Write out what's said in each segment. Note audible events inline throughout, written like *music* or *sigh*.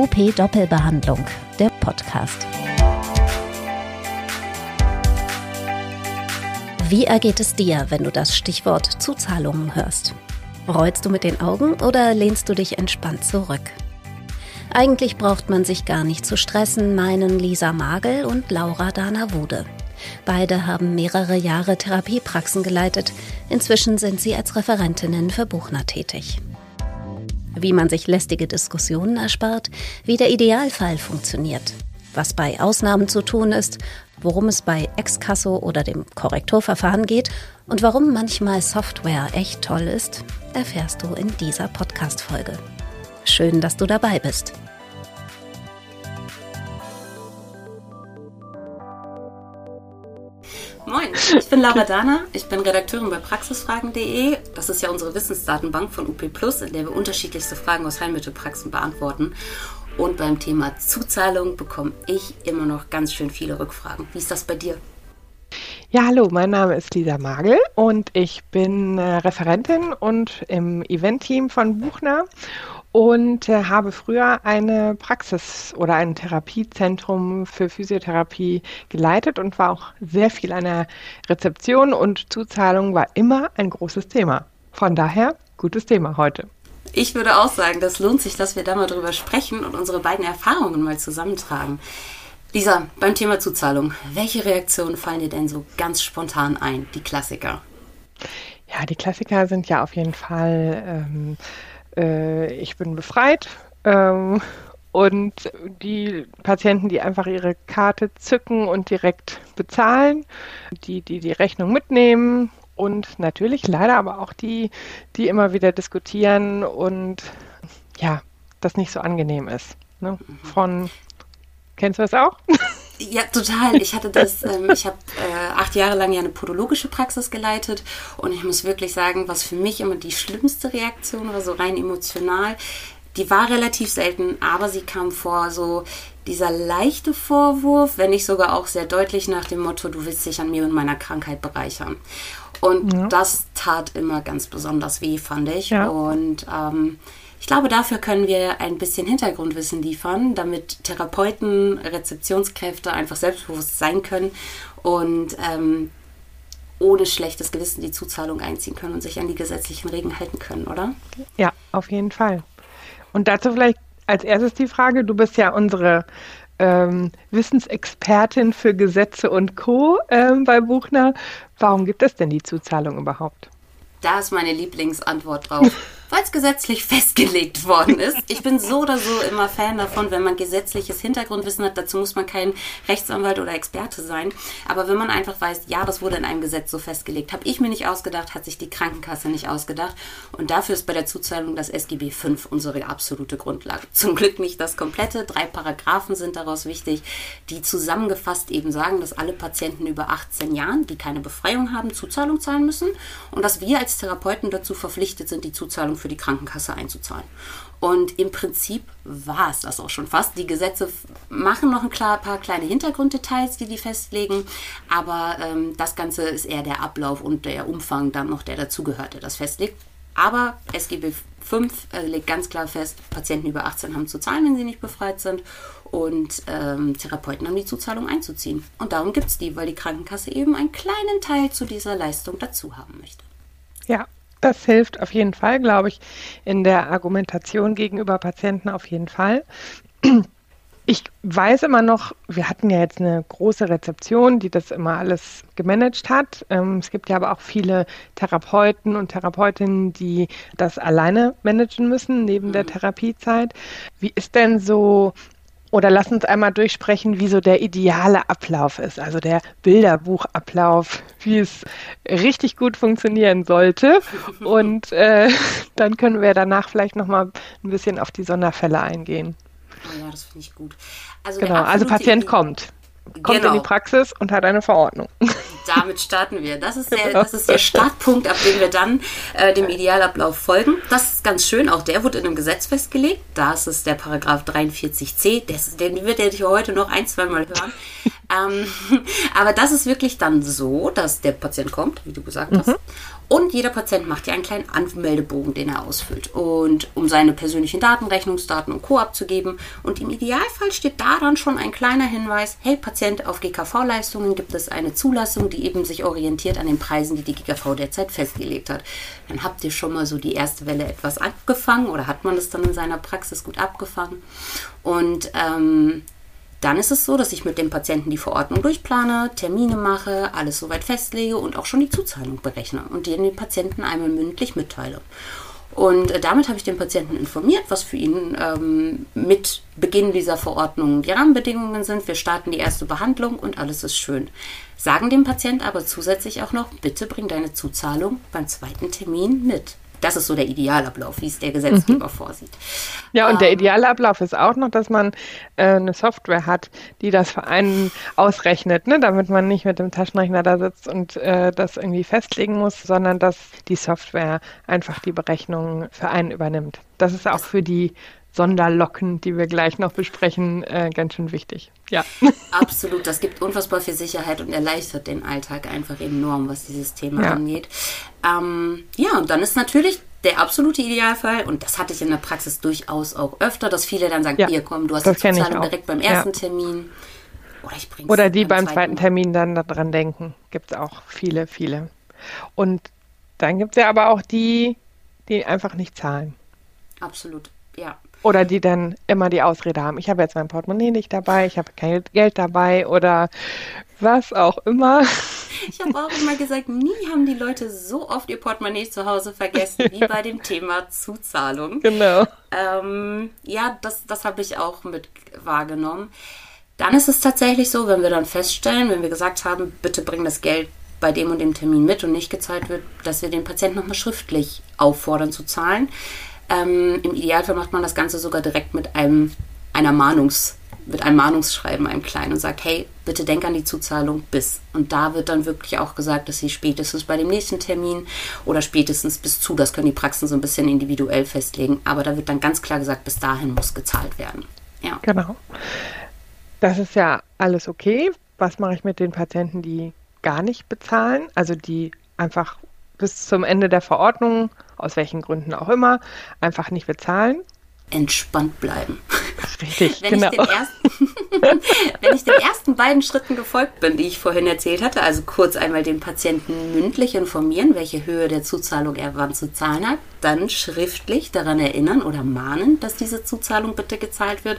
UP Doppelbehandlung, der Podcast. Wie ergeht es dir, wenn du das Stichwort Zuzahlungen hörst? Rollst du mit den Augen oder lehnst du dich entspannt zurück? Eigentlich braucht man sich gar nicht zu stressen, meinen Lisa Magel und Laura Dana Wude. Beide haben mehrere Jahre Therapiepraxen geleitet. Inzwischen sind sie als Referentinnen für Buchner tätig. Wie man sich lästige Diskussionen erspart, wie der Idealfall funktioniert, was bei Ausnahmen zu tun ist, worum es bei Excasso oder dem Korrekturverfahren geht und warum manchmal Software echt toll ist, erfährst du in dieser Podcast-Folge. Schön, dass du dabei bist. Moin, ich bin Laura Dana, ich bin Redakteurin bei praxisfragen.de. Das ist ja unsere Wissensdatenbank von UP in der wir unterschiedlichste Fragen aus Heilmittelpraxen beantworten. Und beim Thema Zuzahlung bekomme ich immer noch ganz schön viele Rückfragen. Wie ist das bei dir? Ja, hallo, mein Name ist Lisa Magel und ich bin äh, Referentin und im Eventteam von Buchner und äh, habe früher eine Praxis oder ein Therapiezentrum für Physiotherapie geleitet und war auch sehr viel an der Rezeption und Zuzahlung war immer ein großes Thema. Von daher gutes Thema heute. Ich würde auch sagen, das lohnt sich, dass wir da mal drüber sprechen und unsere beiden Erfahrungen mal zusammentragen. Lisa, beim Thema Zuzahlung, welche Reaktionen fallen dir denn so ganz spontan ein, die Klassiker? Ja, die Klassiker sind ja auf jeden Fall ähm, äh, ich bin befreit. Ähm, und die Patienten, die einfach ihre Karte zücken und direkt bezahlen, die, die die Rechnung mitnehmen und natürlich leider aber auch die, die immer wieder diskutieren und ja, das nicht so angenehm ist. Ne? Mhm. Von, kennst du das auch? *laughs* Ja, total. Ich hatte das, *laughs* ähm, ich habe äh, acht Jahre lang ja eine podologische Praxis geleitet und ich muss wirklich sagen, was für mich immer die schlimmste Reaktion war, so rein emotional, die war relativ selten, aber sie kam vor, so dieser leichte Vorwurf, wenn nicht sogar auch sehr deutlich nach dem Motto, du willst dich an mir und meiner Krankheit bereichern. Und ja. das tat immer ganz besonders weh, fand ich. Ja. Und ähm, ich glaube, dafür können wir ein bisschen Hintergrundwissen liefern, damit Therapeuten, Rezeptionskräfte einfach selbstbewusst sein können und ähm, ohne schlechtes Gewissen die Zuzahlung einziehen können und sich an die gesetzlichen Regeln halten können, oder? Ja, auf jeden Fall. Und dazu vielleicht als erstes die Frage, du bist ja unsere ähm, Wissensexpertin für Gesetze und Co. Ähm, bei Buchner. Warum gibt es denn die Zuzahlung überhaupt? Da ist meine Lieblingsantwort drauf *laughs* weil es gesetzlich *laughs* festgelegt worden ist. Ich bin so oder so immer Fan davon, wenn man gesetzliches Hintergrundwissen hat. Dazu muss man kein Rechtsanwalt oder Experte sein. Aber wenn man einfach weiß, ja, das wurde in einem Gesetz so festgelegt, habe ich mir nicht ausgedacht, hat sich die Krankenkasse nicht ausgedacht. Und dafür ist bei der Zuzahlung das SGB V unsere absolute Grundlage. Zum Glück nicht das komplette. Drei Paragraphen sind daraus wichtig, die zusammengefasst eben sagen, dass alle Patienten über 18 Jahren, die keine Befreiung haben, Zuzahlung zahlen müssen. Und dass wir als Therapeuten dazu verpflichtet sind, die Zuzahlung für die Krankenkasse einzuzahlen. Und im Prinzip war es das auch schon fast. Die Gesetze machen noch ein paar kleine Hintergrunddetails, die die festlegen, aber ähm, das Ganze ist eher der Ablauf und der Umfang dann noch, der dazugehört, der das festlegt. Aber SGB 5 äh, legt ganz klar fest, Patienten über 18 haben zu zahlen, wenn sie nicht befreit sind und ähm, Therapeuten haben die Zuzahlung einzuziehen. Und darum gibt es die, weil die Krankenkasse eben einen kleinen Teil zu dieser Leistung dazu haben möchte. Ja, das hilft auf jeden Fall, glaube ich, in der Argumentation gegenüber Patienten auf jeden Fall. Ich weiß immer noch, wir hatten ja jetzt eine große Rezeption, die das immer alles gemanagt hat. Ähm, es gibt ja aber auch viele Therapeuten und Therapeutinnen, die das alleine managen müssen neben der mhm. Therapiezeit. Wie ist denn so oder lass uns einmal durchsprechen, wie so der ideale Ablauf ist, also der Bilderbuchablauf, wie es richtig gut funktionieren sollte. Und äh, *laughs* dann können wir danach vielleicht nochmal ein bisschen auf die Sonderfälle eingehen. Oh ja, das finde ich gut. Also genau, also Patient kommt kommt genau. in die Praxis und hat eine Verordnung. *laughs* Damit starten wir. Das ist der, das ist der Startpunkt, ab dem wir dann äh, dem Idealablauf folgen. Das ist ganz schön. Auch der wurde in einem Gesetz festgelegt. Da ist der Paragraph 43c. Das, den wird ihr heute noch ein, zwei Mal hören. ähm, *laughs* aber das ist wirklich dann so, dass der Patient kommt, wie du gesagt hast. Mhm. Und jeder Patient macht ja einen kleinen Anmeldebogen, den er ausfüllt. Und um seine persönlichen Daten, Rechnungsdaten und Co. abzugeben. Und im Idealfall steht da dann schon ein kleiner Hinweis, hey Patient, auf GKV-Leistungen gibt es eine Zulassung, die eben sich orientiert an den Preisen, die die GKV derzeit festgelegt hat. Dann habt ihr schon mal so die erste Welle etwas abgefangen oder hat man das dann in seiner Praxis gut abgefangen. Und ähm, dann ist es so, dass ich mit dem Patienten die Verordnung durchplane, Termine mache, alles soweit festlege und auch schon die Zuzahlung berechne und den den Patienten einmal mündlich mitteile. Und äh, damit habe ich den Patienten informiert, was für ihn ähm, mit Beginn dieser Verordnung die Rahmenbedingungen sind. Wir starten die erste Behandlung und alles ist schön. Sagen dem Patienten aber zusätzlich auch noch, bitte bring deine Zuzahlung beim zweiten Termin mit. Das ist so der Idealablauf, wie es der Gesetzgeber mhm. vorsieht. Ja, und ähm, der Idealablauf ist auch noch, dass man äh, eine Software hat, die das für einen ausrechnet, ne? damit man nicht mit dem Taschenrechner da sitzt und äh, das irgendwie festlegen muss, sondern dass die Software einfach die Berechnung für einen übernimmt. Das ist auch für die Sonderlocken, die wir gleich noch besprechen, äh, ganz schön wichtig. Ja. *laughs* Absolut, das gibt unfassbar viel Sicherheit und erleichtert den Alltag einfach enorm, was dieses Thema ja. angeht. Ähm, ja, und dann ist natürlich der absolute Idealfall, und das hatte ich in der Praxis durchaus auch öfter, dass viele dann sagen, ja, hier komm, du hast die Zuzahlung direkt beim ersten ja. Termin. Oder, ich bring's Oder die beim zweiten Termin dann daran denken. Gibt es auch viele, viele. Und dann gibt es ja aber auch die, die einfach nicht zahlen. Absolut, ja. Oder die dann immer die Ausrede haben, ich habe jetzt mein Portemonnaie nicht dabei, ich habe kein Geld dabei oder was auch immer. Ich habe auch immer gesagt, nie haben die Leute so oft ihr Portemonnaie zu Hause vergessen wie *laughs* bei dem Thema Zuzahlung. Genau. Ähm, ja, das, das habe ich auch mit wahrgenommen. Dann ist es tatsächlich so, wenn wir dann feststellen, wenn wir gesagt haben, bitte bring das Geld bei dem und dem Termin mit und nicht gezahlt wird, dass wir den Patienten nochmal schriftlich auffordern zu zahlen. Ähm, Im Idealfall macht man das Ganze sogar direkt mit einem, einer Mahnungs, mit einem Mahnungsschreiben, einem kleinen und sagt, hey, bitte denk an die Zuzahlung bis. Und da wird dann wirklich auch gesagt, dass sie spätestens bei dem nächsten Termin oder spätestens bis zu, das können die Praxen so ein bisschen individuell festlegen, aber da wird dann ganz klar gesagt, bis dahin muss gezahlt werden. Ja. Genau. Das ist ja alles okay. Was mache ich mit den Patienten, die gar nicht bezahlen, also die einfach bis zum Ende der Verordnung, aus welchen Gründen auch immer, einfach nicht bezahlen. Entspannt bleiben. Richtig, wenn genau. Ich ersten, *laughs* wenn ich den ersten beiden Schritten gefolgt bin, die ich vorhin erzählt hatte, also kurz einmal den Patienten mündlich informieren, welche Höhe der Zuzahlung er wann zu zahlen hat, dann schriftlich daran erinnern oder mahnen, dass diese Zuzahlung bitte gezahlt wird,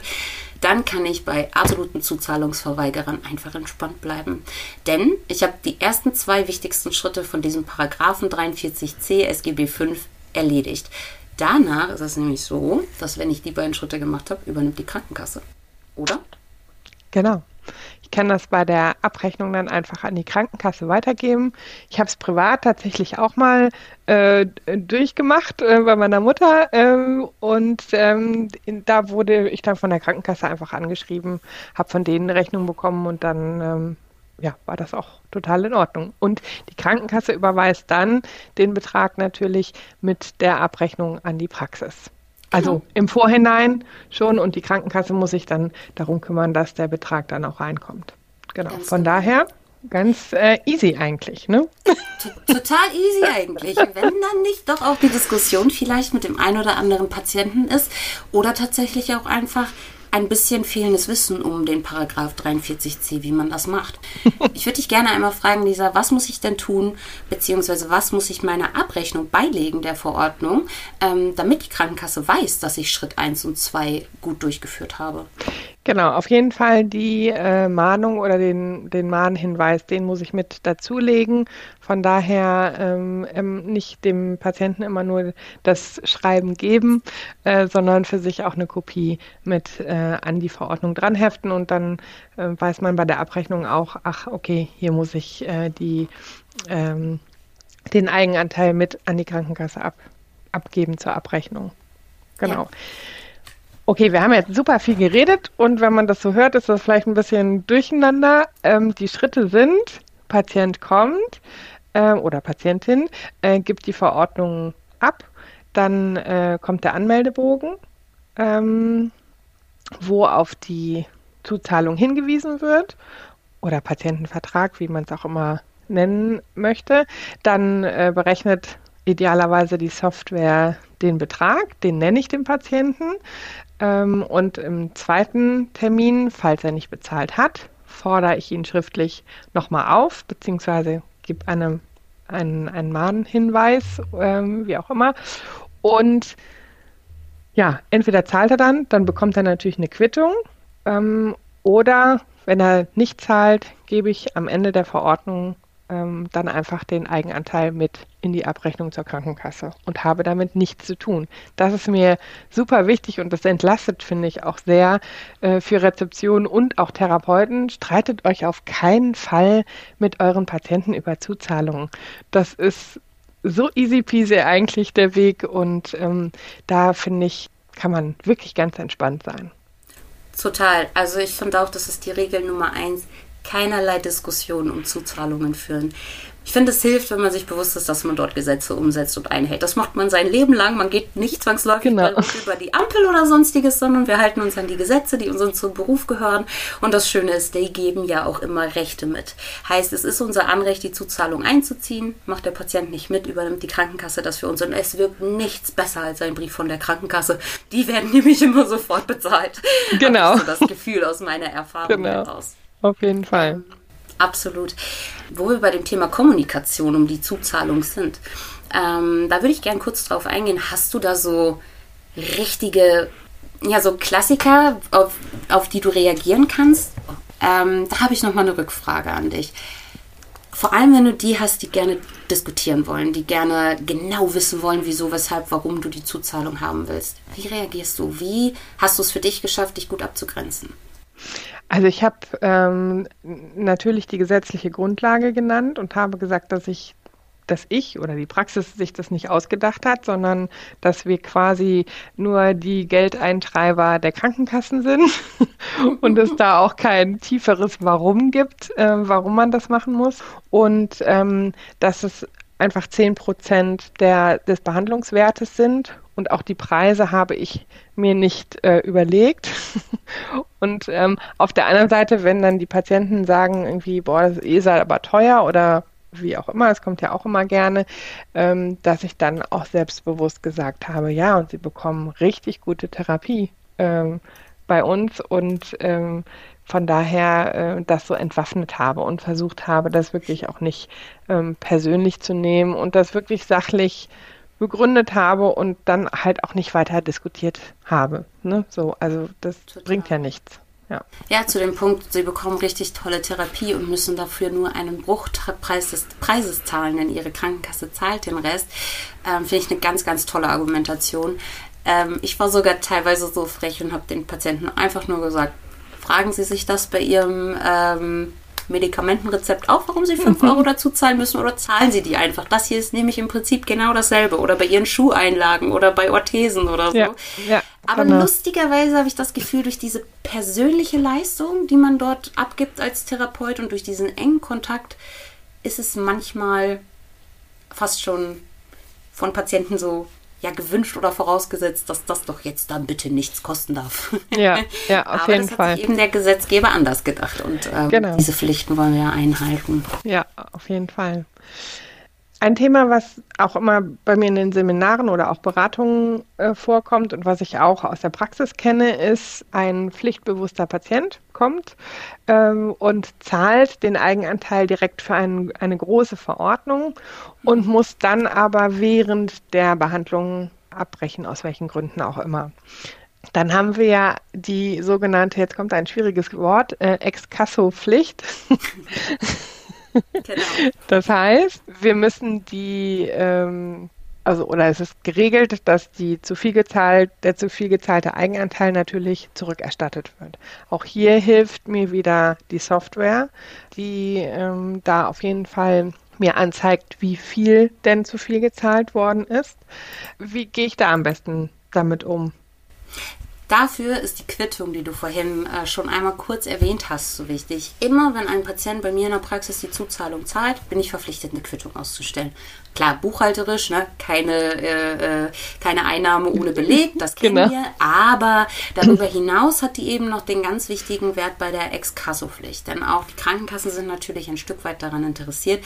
dann kann ich bei absoluten Zuzahlungsverweigerern einfach entspannt bleiben. Denn ich habe die ersten zwei wichtigsten Schritte von diesem Paragraphen 43c SGB 5 erledigt. Danach ist es nämlich so, dass wenn ich die beiden Schritte gemacht habe, übernimmt die Krankenkasse. Oder? Genau kann das bei der Abrechnung dann einfach an die Krankenkasse weitergeben. Ich habe es privat tatsächlich auch mal äh, durchgemacht äh, bei meiner Mutter ähm, und ähm, da wurde ich dann von der Krankenkasse einfach angeschrieben, habe von denen eine Rechnung bekommen und dann ähm, ja, war das auch total in Ordnung. Und die Krankenkasse überweist dann den Betrag natürlich mit der Abrechnung an die Praxis. Also genau. im Vorhinein schon und die Krankenkasse muss sich dann darum kümmern, dass der Betrag dann auch reinkommt. Genau. Ganz Von genau. daher ganz äh, easy eigentlich, ne? Total easy eigentlich. *laughs* Wenn dann nicht doch auch die Diskussion vielleicht mit dem einen oder anderen Patienten ist oder tatsächlich auch einfach ein bisschen fehlendes Wissen um den Paragraph 43c, wie man das macht. *laughs* Ich würde dich gerne einmal fragen, Lisa, was muss ich denn tun, beziehungsweise was muss ich meiner Abrechnung beilegen der Verordnung, ähm, damit die Krankenkasse weiß, dass ich Schritt 1 und 2 gut durchgeführt habe? Genau, auf jeden Fall die äh, Mahnung oder den, den Mahnhinweis, den muss ich mit dazulegen. Von daher ähm, ähm, nicht dem Patienten immer nur das Schreiben geben, äh, sondern für sich auch eine Kopie mit äh, an die Verordnung dranheften und dann äh, weiß man bei der Abrechnung auch, ach okay, hier muss ich äh, die, ähm, den Eigenanteil mit an die Krankenkasse ab, abgeben zur Abrechnung. Genau. Ja. Okay, wir haben jetzt super viel geredet und wenn man das so hört, ist das vielleicht ein bisschen durcheinander. Ähm, die Schritte sind, Patient kommt äh, oder Patientin äh, gibt die Verordnung ab, dann äh, kommt der Anmeldebogen, ähm, wo auf die Zuzahlung hingewiesen wird oder Patientenvertrag, wie man es auch immer nennen möchte, dann äh, berechnet idealerweise die Software den Betrag, den nenne ich dem Patienten. Ähm, und im zweiten Termin, falls er nicht bezahlt hat, fordere ich ihn schriftlich nochmal auf, beziehungsweise gebe eine, einen, einen Mahnhinweis, ähm, wie auch immer. Und ja, entweder zahlt er dann, dann bekommt er natürlich eine Quittung. Ähm, oder wenn er nicht zahlt, gebe ich am Ende der Verordnung ähm, dann einfach den Eigenanteil mit in die Abrechnung zur Krankenkasse und habe damit nichts zu tun. Das ist mir super wichtig und das entlastet, finde ich, auch sehr äh, für Rezeption und auch Therapeuten. Streitet euch auf keinen Fall mit euren Patienten über Zuzahlungen. Das ist so easy peasy eigentlich der Weg und ähm, da finde ich, kann man wirklich ganz entspannt sein. Total. Also ich finde auch, das ist die Regel Nummer eins. Keinerlei Diskussionen um Zuzahlungen führen. Ich finde, es hilft, wenn man sich bewusst ist, dass man dort Gesetze umsetzt und einhält. Das macht man sein Leben lang. Man geht nicht zwangsläufig genau. über die Ampel oder sonstiges, sondern wir halten uns an die Gesetze, die uns zum Beruf gehören. Und das Schöne ist, die geben ja auch immer Rechte mit. Heißt, es ist unser Anrecht, die Zuzahlung einzuziehen. Macht der Patient nicht mit, übernimmt die Krankenkasse das für uns. Und es wirkt nichts besser als ein Brief von der Krankenkasse. Die werden *laughs* nämlich immer sofort bezahlt. Genau. So das Gefühl aus meiner Erfahrung genau. heraus. Auf jeden Fall. Absolut. Wo wir bei dem Thema Kommunikation um die Zuzahlung sind, ähm, da würde ich gerne kurz drauf eingehen. Hast du da so richtige, ja, so Klassiker, auf, auf die du reagieren kannst? Ähm, da habe ich nochmal eine Rückfrage an dich. Vor allem, wenn du die hast, die gerne diskutieren wollen, die gerne genau wissen wollen, wieso, weshalb, warum du die Zuzahlung haben willst. Wie reagierst du? Wie hast du es für dich geschafft, dich gut abzugrenzen? Also ich habe ähm, natürlich die gesetzliche Grundlage genannt und habe gesagt, dass ich dass ich oder die Praxis sich das nicht ausgedacht hat, sondern dass wir quasi nur die Geldeintreiber der Krankenkassen sind *laughs* und es da auch kein tieferes Warum gibt, äh, warum man das machen muss. Und ähm, dass es einfach 10 Prozent des Behandlungswertes sind und auch die Preise habe ich mir nicht äh, überlegt. *laughs* und ähm, auf der anderen Seite, wenn dann die Patienten sagen, irgendwie, boah, das ist eh aber teuer oder wie auch immer, es kommt ja auch immer gerne, ähm, dass ich dann auch selbstbewusst gesagt habe, ja, und sie bekommen richtig gute Therapie ähm, bei uns und ähm, von daher äh, das so entwaffnet habe und versucht habe, das wirklich auch nicht ähm, persönlich zu nehmen und das wirklich sachlich begründet habe und dann halt auch nicht weiter diskutiert habe. Ne? So, also das Total. bringt ja nichts. Ja. ja, zu dem Punkt, sie bekommen richtig tolle Therapie und müssen dafür nur einen Bruchteil des Preises zahlen, denn ihre Krankenkasse zahlt den Rest. Ähm, Finde ich eine ganz, ganz tolle Argumentation. Ähm, ich war sogar teilweise so frech und habe den Patienten einfach nur gesagt, fragen Sie sich das bei Ihrem ähm, Medikamentenrezept auch, warum Sie 5 mhm. Euro dazu zahlen müssen oder zahlen Sie die einfach. Das hier ist nämlich im Prinzip genau dasselbe oder bei Ihren Schuheinlagen oder bei Orthesen oder so. Ja, ja, Aber genau. lustigerweise habe ich das Gefühl, durch diese persönliche Leistung, die man dort abgibt als Therapeut und durch diesen engen Kontakt, ist es manchmal fast schon von Patienten so ja gewünscht oder vorausgesetzt, dass das doch jetzt dann bitte nichts kosten darf. Ja, *laughs* ja, auf Aber jeden das Fall. Hat sich eben der Gesetzgeber anders gedacht und ähm, genau. diese Pflichten wollen wir einhalten. Ja, auf jeden Fall. Ein Thema, was auch immer bei mir in den Seminaren oder auch Beratungen äh, vorkommt und was ich auch aus der Praxis kenne, ist, ein pflichtbewusster Patient kommt ähm, und zahlt den Eigenanteil direkt für ein, eine große Verordnung und muss dann aber während der Behandlung abbrechen, aus welchen Gründen auch immer. Dann haben wir ja die sogenannte, jetzt kommt ein schwieriges Wort, äh, Ex-Casso-Pflicht. *laughs* Genau. *laughs* Das heißt, wir müssen die, ähm, also oder es ist geregelt, dass die zu viel gezahlt, der zu viel gezahlte Eigenanteil natürlich zurückerstattet wird. Auch hier hilft mir wieder die Software, die ähm, da auf jeden Fall mir anzeigt, wie viel denn zu viel gezahlt worden ist. Wie gehe ich da am besten damit um? Dafür ist die Quittung, die du vorhin äh, schon einmal kurz erwähnt hast, so wichtig. Immer wenn ein Patient bei mir in der Praxis die Zuzahlung zahlt, bin ich verpflichtet, eine Quittung auszustellen. Klar, buchhalterisch, ne? keine, äh, äh keine Einnahme ohne Beleg, *laughs* das kennen genau. wir. Aber darüber hinaus hat die eben noch den ganz wichtigen Wert bei der Ex-Kasso-Pflicht. Denn auch die Krankenkassen sind natürlich ein Stück weit daran interessiert,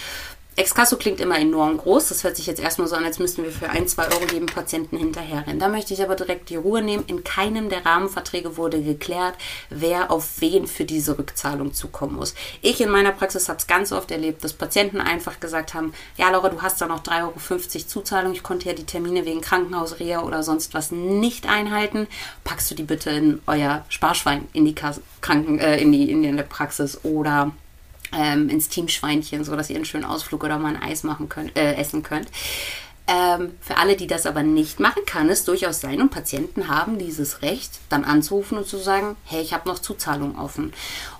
Exkasso klingt immer enorm groß. Das hört sich jetzt erstmal so an, als müssten wir für ein, zwei Euro jedem Patienten hinterherrennen. Da möchte ich aber direkt die Ruhe nehmen. In keinem der Rahmenverträge wurde geklärt, wer auf wen für diese Rückzahlung zukommen muss. Ich in meiner Praxis habe es ganz oft erlebt, dass Patienten einfach gesagt haben, ja Laura, du hast da noch 3,50 Euro Zuzahlung. Ich konnte ja die Termine wegen Krankenhausreha oder sonst was nicht einhalten. Packst du die bitte in euer Sparschwein in die, Kranken, äh, in die, in die Praxis oder ähm, ins Teamschweinchen, so dass ihr einen schönen Ausflug oder mal ein Eis machen könnt, äh, essen könnt. Ähm, für alle, die das aber nicht machen, kann es durchaus sein und Patienten haben dieses Recht, dann anzurufen und zu sagen, hey, ich habe noch Zuzahlung offen.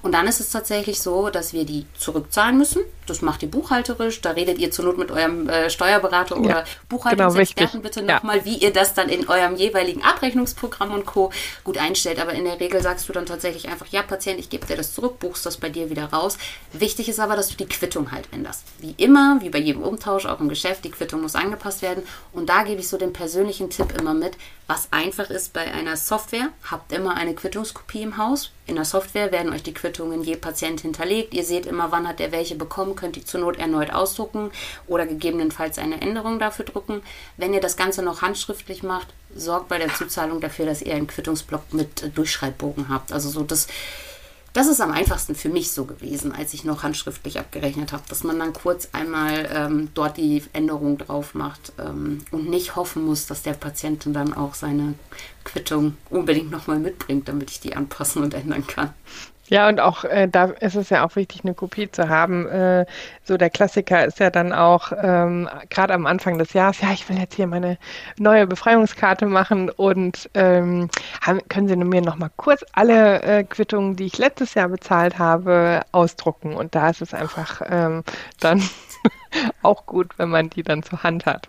Und dann ist es tatsächlich so, dass wir die zurückzahlen müssen. Das macht ihr buchhalterisch. Da redet ihr zur Not mit eurem äh, Steuerberater ja, oder Buchhaltungsexperten genau, bitte nochmal, ja. wie ihr das dann in eurem jeweiligen Abrechnungsprogramm und Co. gut einstellt. Aber in der Regel sagst du dann tatsächlich einfach, ja, Patient, ich gebe dir das zurück, buchst das bei dir wieder raus. Wichtig ist aber, dass du die Quittung halt änderst. Wie immer, wie bei jedem Umtausch, auch im Geschäft, die Quittung muss angepasst werden. Und da gebe ich so den persönlichen Tipp immer mit, was einfach ist bei einer Software, habt immer eine Quittungskopie im Haus. In der Software werden euch die Quittungen je Patient hinterlegt. Ihr seht immer, wann hat der welche bekommen, könnt ihr zur Not erneut ausdrucken oder gegebenenfalls eine Änderung dafür drucken. Wenn ihr das Ganze noch handschriftlich macht, sorgt bei der Zuzahlung dafür, dass ihr einen Quittungsblock mit Durchschreibbogen habt. Also so das das ist am einfachsten für mich so gewesen, als ich noch handschriftlich abgerechnet habe, dass man dann kurz einmal ähm, dort die Änderung drauf macht ähm, und nicht hoffen muss, dass der Patient dann auch seine Quittung unbedingt nochmal mitbringt, damit ich die anpassen und ändern kann. Ja, und auch äh, da ist es ja auch wichtig, eine Kopie zu haben. Äh, so der Klassiker ist ja dann auch ähm, gerade am Anfang des Jahres, ja, ich will jetzt hier meine neue Befreiungskarte machen und ähm, haben, können Sie mir noch mal kurz alle äh, Quittungen, die ich letztes Jahr bezahlt habe, ausdrucken. Und da ist es einfach ähm, dann *laughs* auch gut, wenn man die dann zur Hand hat.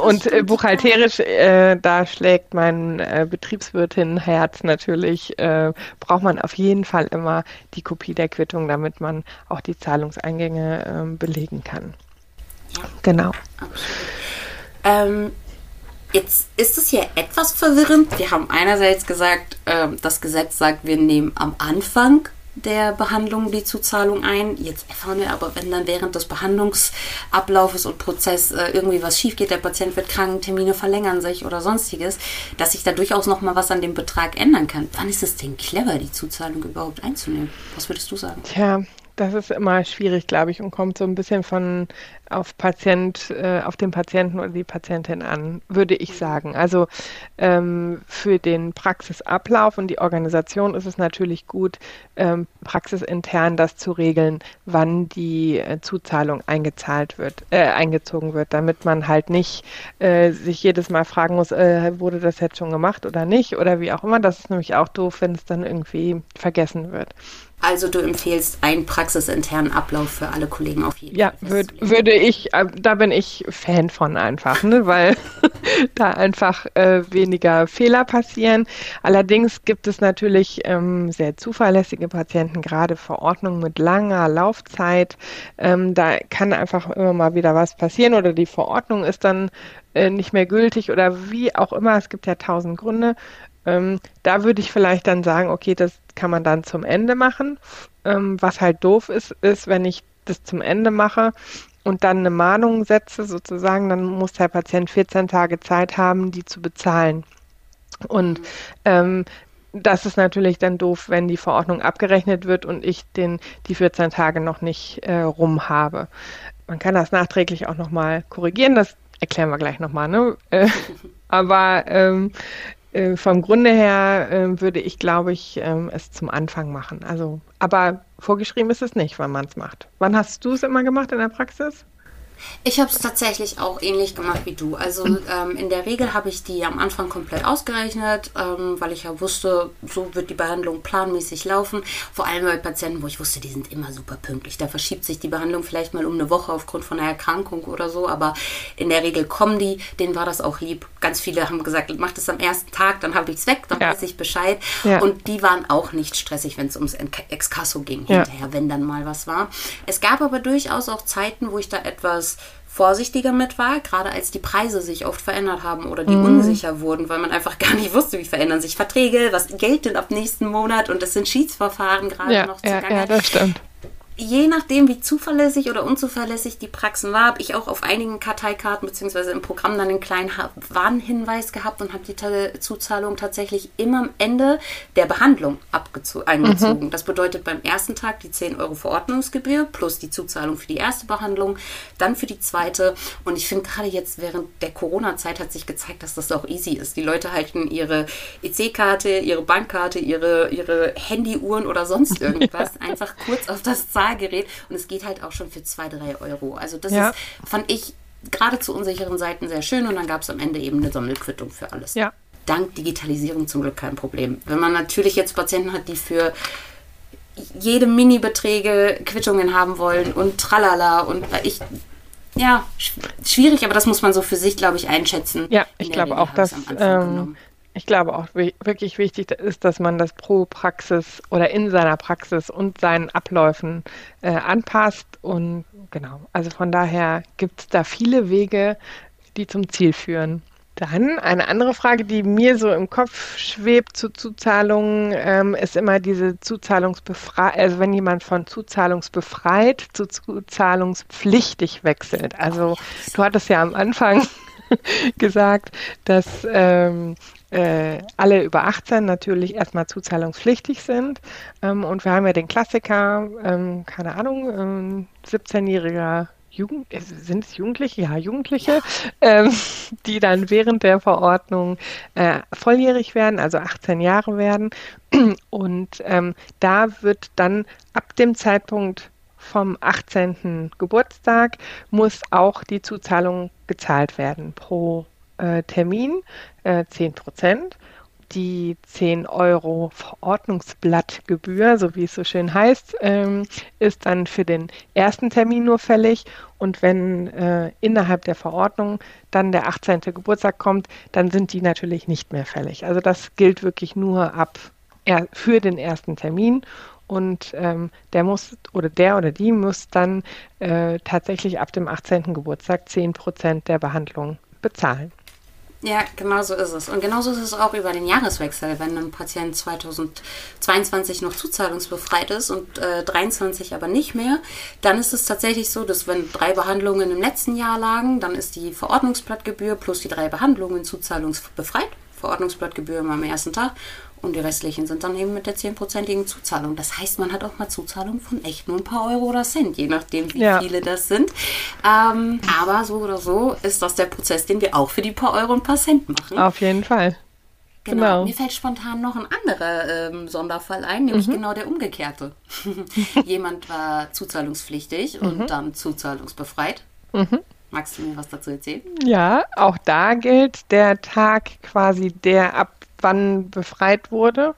Und äh, buchhalterisch, äh, da schlägt mein äh, Betriebswirtin-Herz natürlich, äh, braucht man auf jeden Fall immer die Kopie der Quittung, damit man auch die Zahlungseingänge ähm, belegen kann. Ja, genau. Ähm, jetzt ist es hier etwas verwirrend. Wir haben einerseits gesagt, ähm, das Gesetz sagt, wir nehmen am Anfang der Behandlung die Zuzahlung ein. Jetzt erfahren wir aber, wenn dann während des Behandlungsablaufes und Prozess äh, irgendwie was schief geht, der Patient wird krank, Termine verlängern sich oder sonstiges, dass sich da durchaus noch mal was an dem Betrag ändern kann. Wann ist es denn clever, die Zuzahlung überhaupt einzunehmen? Was würdest du sagen? Tja, das ist immer schwierig, glaube ich, und kommt so ein bisschen von auf Patient, äh, auf den Patienten oder die Patientin an, würde ich sagen. Also ähm, für den Praxisablauf und die Organisation ist es natürlich gut, ähm, praxisintern das zu regeln, wann die äh, Zuzahlung eingezahlt wird, äh, eingezogen wird, damit man halt nicht äh, sich jedes Mal fragen muss, äh, wurde das jetzt schon gemacht oder nicht oder wie auch immer. Das ist nämlich auch doof, wenn es dann irgendwie vergessen wird. Also du empfehlst einen praxisinternen Ablauf für alle Kollegen auf jeden ja, Fall. Ja, würd, würde ich, äh, da bin ich Fan von einfach, ne? weil *laughs* da einfach äh, weniger Fehler passieren. Allerdings gibt es natürlich ähm, sehr zuverlässige Patienten, gerade Verordnungen mit langer Laufzeit. Ähm, da kann einfach immer mal wieder was passieren oder die Verordnung ist dann äh, nicht mehr gültig oder wie auch immer. Es gibt ja tausend Gründe. Ähm, da würde ich vielleicht dann sagen, okay, das kann man dann zum Ende machen. Ähm, was halt doof ist, ist, wenn ich das zum Ende mache und dann eine Mahnung setze, sozusagen, dann muss der Patient 14 Tage Zeit haben, die zu bezahlen. Und ähm, das ist natürlich dann doof, wenn die Verordnung abgerechnet wird und ich den, die 14 Tage noch nicht äh, rum habe. Man kann das nachträglich auch nochmal korrigieren, das erklären wir gleich nochmal. Ne? Äh, *laughs* aber ähm, äh, vom Grunde her äh, würde ich, glaube ich, ähm, es zum Anfang machen. Also, aber vorgeschrieben ist es nicht, wann man es macht. Wann hast du es immer gemacht in der Praxis? Ich habe es tatsächlich auch ähnlich gemacht wie du. Also ähm, in der Regel habe ich die am Anfang komplett ausgerechnet, ähm, weil ich ja wusste, so wird die Behandlung planmäßig laufen. Vor allem bei Patienten, wo ich wusste, die sind immer super pünktlich. Da verschiebt sich die Behandlung vielleicht mal um eine Woche aufgrund von einer Erkrankung oder so, aber in der Regel kommen die. Denen war das auch lieb. Ganz viele haben gesagt, mach das am ersten Tag, dann habe ich es weg, dann ja. weiß ich Bescheid. Ja. Und die waren auch nicht stressig, wenn es ums Exkasso ging ja. hinterher, wenn dann mal was war. Es gab aber durchaus auch Zeiten, wo ich da etwas vorsichtiger mit war, gerade als die Preise sich oft verändert haben oder die mhm. unsicher wurden, weil man einfach gar nicht wusste, wie verändern sich Verträge, was gilt denn ab nächsten Monat und das sind Schiedsverfahren gerade ja, noch zugange. Ja, ja, das stimmt je nachdem, wie zuverlässig oder unzuverlässig die Praxen war, habe ich auch auf einigen Karteikarten bzw. im Programm dann einen kleinen Warnhinweis gehabt und habe die Zuzahlung tatsächlich immer am Ende der Behandlung eingezogen. Mhm. Das bedeutet beim ersten Tag die 10 Euro Verordnungsgebühr plus die Zuzahlung für die erste Behandlung, dann für die zweite. Und ich finde gerade jetzt während der Corona-Zeit hat sich gezeigt, dass das auch easy ist. Die Leute halten ihre EC-Karte, ihre Bankkarte, ihre, ihre Handyuhren oder sonst *laughs* irgendwas einfach kurz auf das Zahl Bezahlgerät und es geht halt auch schon für 2, 3 Euro. Also das ja. ist, fand ich gerade zu unsicheren Seiten sehr schön und dann gab es am Ende eben eine Sammelquittung für alles. Ja. Dank Digitalisierung zum Glück kein Problem. Wenn man natürlich jetzt Patienten hat, die für jede Mini-Beträge Quittungen haben wollen und tralala und ich ja, schwierig, aber das muss man so für sich, glaube ich, einschätzen. Ja, ich glaube auch, dass ähm, ich glaube auch wirklich wichtig ist, dass man das pro Praxis oder in seiner Praxis und seinen Abläufen äh, anpasst. Und genau, also von daher gibt es da viele Wege, die zum Ziel führen. Dann eine andere Frage, die mir so im Kopf schwebt zu Zuzahlungen, ähm, ist immer diese Zuzahlungsbefreit, also wenn jemand von Zuzahlungsbefreit zu Zuzahlungspflichtig wechselt. Also du hattest ja am Anfang *laughs* gesagt, dass ähm, äh, alle über 18 natürlich erstmal zuzahlungspflichtig sind. Ähm, und wir haben ja den Klassiker, ähm, keine Ahnung, ähm, 17-jähriger Jugend, äh, sind es Jugendliche? Ja, Jugendliche, ähm, *laughs* die dann während der Verordnung äh, volljährig werden, also 18 Jahre werden. *clears throat* Und ähm, da wird dann ab dem Zeitpunkt vom 18. Geburtstag muss auch die Zuzahlung gezahlt werden pro äh, Termin, äh, 10 Prozent. Die 10 Euro Verordnungsblattgebühr, so wie es so schön heißt, ähm, ist dann für den ersten Termin nur fällig. Und wenn äh, innerhalb der Verordnung dann der 18. Geburtstag kommt, dann sind die natürlich nicht mehr fällig. Also das gilt wirklich nur ab er, für den ersten Termin und ähm, der muss oder der oder die muss dann äh, tatsächlich ab dem 18. Geburtstag 10 Prozent der Behandlung bezahlen. Ja, genau so ist es. Und genauso ist es auch über den Jahreswechsel. Wenn ein Patient 2022 noch zuzahlungsbefreit ist und äh, 23 aber nicht mehr, dann ist es tatsächlich so, dass wenn drei Behandlungen im letzten Jahr lagen, dann ist die Verordnungsblattgebühr plus die drei Behandlungen zuzahlungsbefreit. Verordnungsblattgebühr immer am ersten Tag und die restlichen sind dann eben mit der 10%igen Zuzahlung. Das heißt, man hat auch mal Zuzahlung von echt nur ein paar Euro oder Cent, je nachdem, wie ja. viele das sind. Ähm, aber so oder so ist das der Prozess, den wir auch für die paar Euro und paar Cent machen. Auf jeden Fall. Genau. genau. Mir fällt spontan noch ein anderer ähm, Sonderfall ein, nämlich mhm. genau der umgekehrte. *laughs* Jemand war zuzahlungspflichtig mhm. und dann zuzahlungsbefreit. Mhm. Magst du mir was dazu erzählen? Ja, auch da gilt der Tag quasi, der ab wann befreit wurde.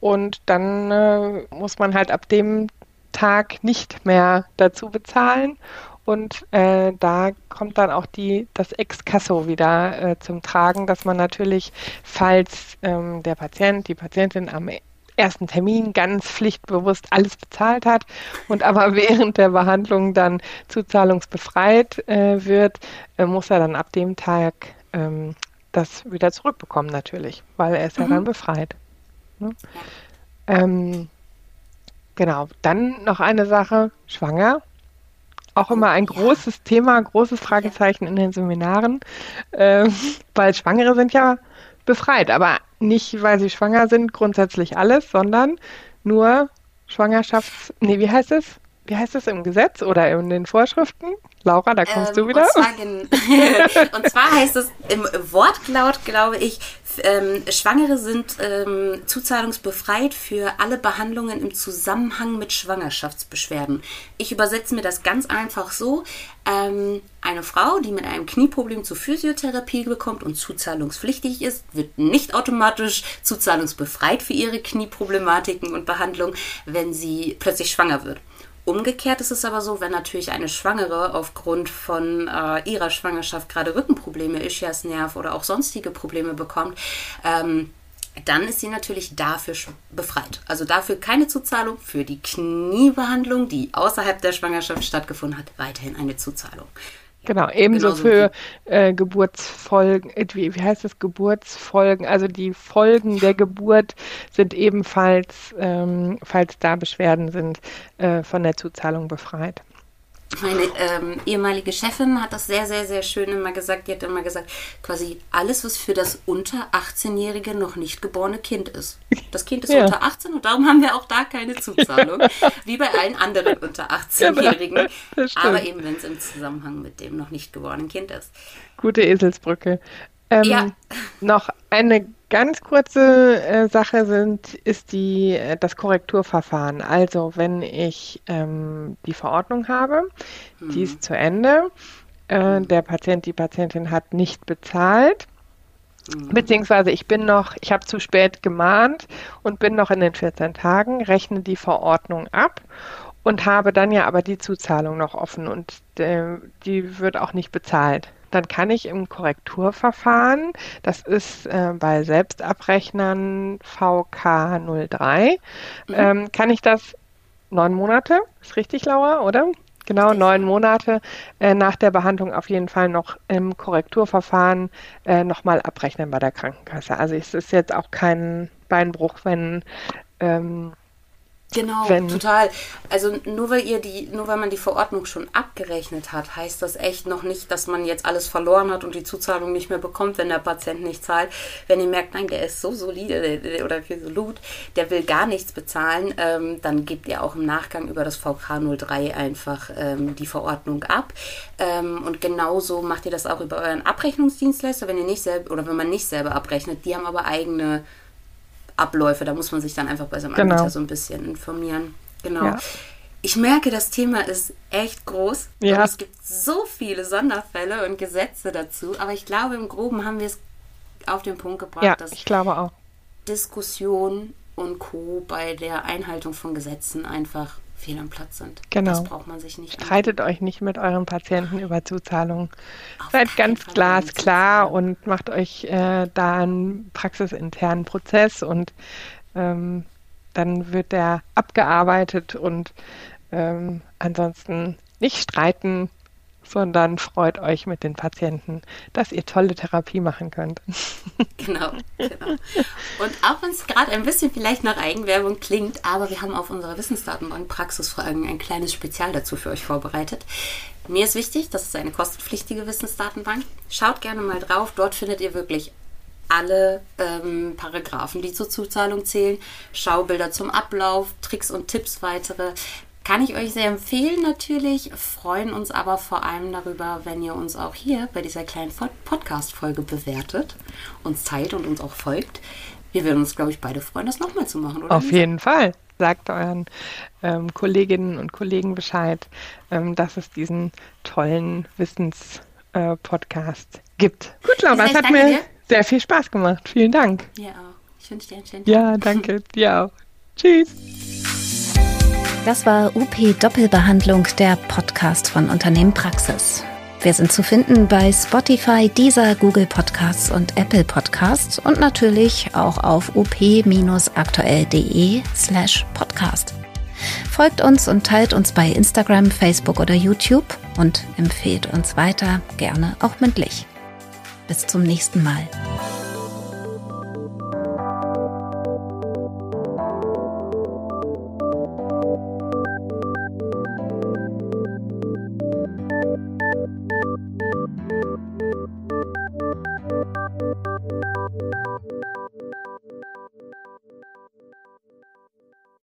Und dann äh, muss man halt ab dem Tag nicht mehr dazu bezahlen. Und äh, da kommt dann auch die, das Ex-Casso wieder äh, zum Tragen, dass man natürlich, falls ähm, der Patient, die Patientin am ersten Termin ganz pflichtbewusst alles bezahlt hat und aber *laughs* während der Behandlung dann zuzahlungsbefreit äh, wird, äh, muss er dann ab dem Tag ähm, das wieder zurückbekommen natürlich, weil er ist mhm. ja dann befreit. Ne? Ähm, genau, dann noch eine Sache, schwanger. Auch immer ein großes Thema, großes Fragezeichen in den Seminaren, äh, *laughs* weil Schwangere sind ja befreit, aber nicht, weil sie schwanger sind, grundsätzlich alles, sondern nur Schwangerschafts... Nee, wie heißt es? Wie heißt es im Gesetz oder in den Vorschriften? Laura, da kommst ähm, du wieder. Und zwar, *laughs* und zwar, heißt es im Wortlaut, glaube ich, ähm, Schwangere sind ähm, zuzahlungsbefreit für alle Behandlungen im Zusammenhang mit Schwangerschaftsbeschwerden. Ich übersetze mir das ganz einfach so. Ähm, eine Frau, die mit einem Knieproblem zur Physiotherapie bekommt und zuzahlungspflichtig ist, wird nicht automatisch zuzahlungsbefreit für ihre Knieproblematiken und Behandlung, wenn sie plötzlich schwanger wird. Umgekehrt ist es aber so, wenn natürlich eine Schwangere aufgrund von äh, ihrer Schwangerschaft gerade Rückenprobleme, Ischiasnerv oder auch sonstige Probleme bekommt, ähm, dann ist sie natürlich dafür befreit. Also dafür keine Zuzahlung, für die Kniebehandlung, die außerhalb der Schwangerschaft stattgefunden hat, weiterhin eine Zuzahlung. Genau, ebenso Genauso für äh, Geburtsfolgen, äh, wie, wie heißt das, Geburtsfolgen, also die Folgen der Geburt sind ebenfalls, ähm, falls da Beschwerden sind, äh, von der Zuzahlung befreit. Meine ähm, ehemalige Chefin hat das sehr, sehr, sehr schön immer gesagt. Die hat immer gesagt, quasi alles, was für das unter 18-jährige noch nicht geborene Kind ist. Das Kind ist ja. unter 18 und darum haben wir auch da keine Zuzahlung, *laughs* wie bei allen anderen unter 18-Jährigen. Genau, aber eben, wenn es im Zusammenhang mit dem noch nicht geborenen Kind ist. Gute Eselsbrücke. Ähm, ja. Noch eine ganz kurze äh, Sache sind, ist die, äh, das Korrekturverfahren. Also wenn ich ähm, die Verordnung habe, mhm. die ist zu Ende, äh, mhm. der Patient, die Patientin hat nicht bezahlt, mhm. beziehungsweise ich bin noch, ich habe zu spät gemahnt und bin noch in den 14 Tagen, rechne die Verordnung ab und habe dann ja aber die Zuzahlung noch offen und äh, die wird auch nicht bezahlt dann kann ich im Korrekturverfahren, das ist äh, bei Selbstabrechnern VK03, mhm. ähm, kann ich das neun Monate, ist richtig, Laura, oder? Genau, neun Monate äh, nach der Behandlung auf jeden Fall noch im Korrekturverfahren äh, nochmal abrechnen bei der Krankenkasse. Also es ist jetzt auch kein Beinbruch, wenn ähm, Genau, wenn, total. Also nur weil ihr die, nur weil man die Verordnung schon abgerechnet hat, heißt das echt noch nicht, dass man jetzt alles verloren hat und die Zuzahlung nicht mehr bekommt, wenn der Patient nicht zahlt. Wenn ihr merkt, nein, der ist so solide oder resolut, der will gar nichts bezahlen, ähm, dann gebt ihr auch im Nachgang über das VK03 einfach ähm, die Verordnung ab. Ähm, und genauso macht ihr das auch über euren Abrechnungsdienstleister, wenn ihr nicht selber oder wenn man nicht selber abrechnet. Die haben aber eigene Abläufe. Da muss man sich dann einfach bei seinem genau. Anbieter so ein bisschen informieren. Genau. Ja. Ich merke, das Thema ist echt groß. Ja. Und es gibt so viele Sonderfälle und Gesetze dazu. Aber ich glaube, im Groben haben wir es auf den Punkt gebracht, ja, dass ich glaube auch. Diskussion und Co. bei der Einhaltung von Gesetzen einfach fehl am Platz sind. Genau. Das braucht man sich nicht. Streitet euch nicht mit euren Patienten über Zuzahlungen. Seid ganz glasklar und macht euch äh, da einen praxisinternen Prozess und ähm, dann wird der abgearbeitet und ähm, ansonsten nicht streiten, sondern freut euch mit den Patienten, dass ihr tolle Therapie machen könnt. *laughs* Genau, genau. Und auch wenn es gerade ein bisschen vielleicht nach Eigenwerbung klingt, aber wir haben auf unserer Wissensdatenbank Praxisfragen ein kleines Spezial dazu für euch vorbereitet. Mir ist wichtig, das ist eine kostenpflichtige Wissensdatenbank. Schaut gerne mal drauf, dort findet ihr wirklich alle ähm, Paragraphen, die zur Zuzahlung zählen, Schaubilder zum Ablauf, Tricks und Tipps weitere. Kann ich euch sehr empfehlen natürlich, freuen uns aber vor allem darüber, wenn ihr uns auch hier bei dieser kleinen Podcast-Folge bewertet, uns teilt und uns auch folgt. Wir würden uns, glaube ich, beide freuen, das nochmal zu machen, oder? Auf jeden Fall. Sagt euren ähm, Kolleginnen und Kollegen Bescheid, ähm, dass es diesen tollen Wissens-Podcast äh, gibt. Gut, Laura, es hat mir dir. sehr viel Spaß gemacht. Vielen Dank. Ja, auch. Ich wünsche dir einen schönen Tag. Ja, danke. *laughs* Dir auch. Tschüss. Das war UP Doppelbehandlung, der Podcast von Unternehmen Praxis. Wir sind zu finden bei Spotify, Deezer, Google Podcasts und Apple Podcasts und natürlich auch auf up-aktuell.de slash podcast. Folgt uns und teilt uns bei Instagram, Facebook oder YouTube und empfehlt uns weiter, gerne auch mündlich. Bis zum nächsten Mal.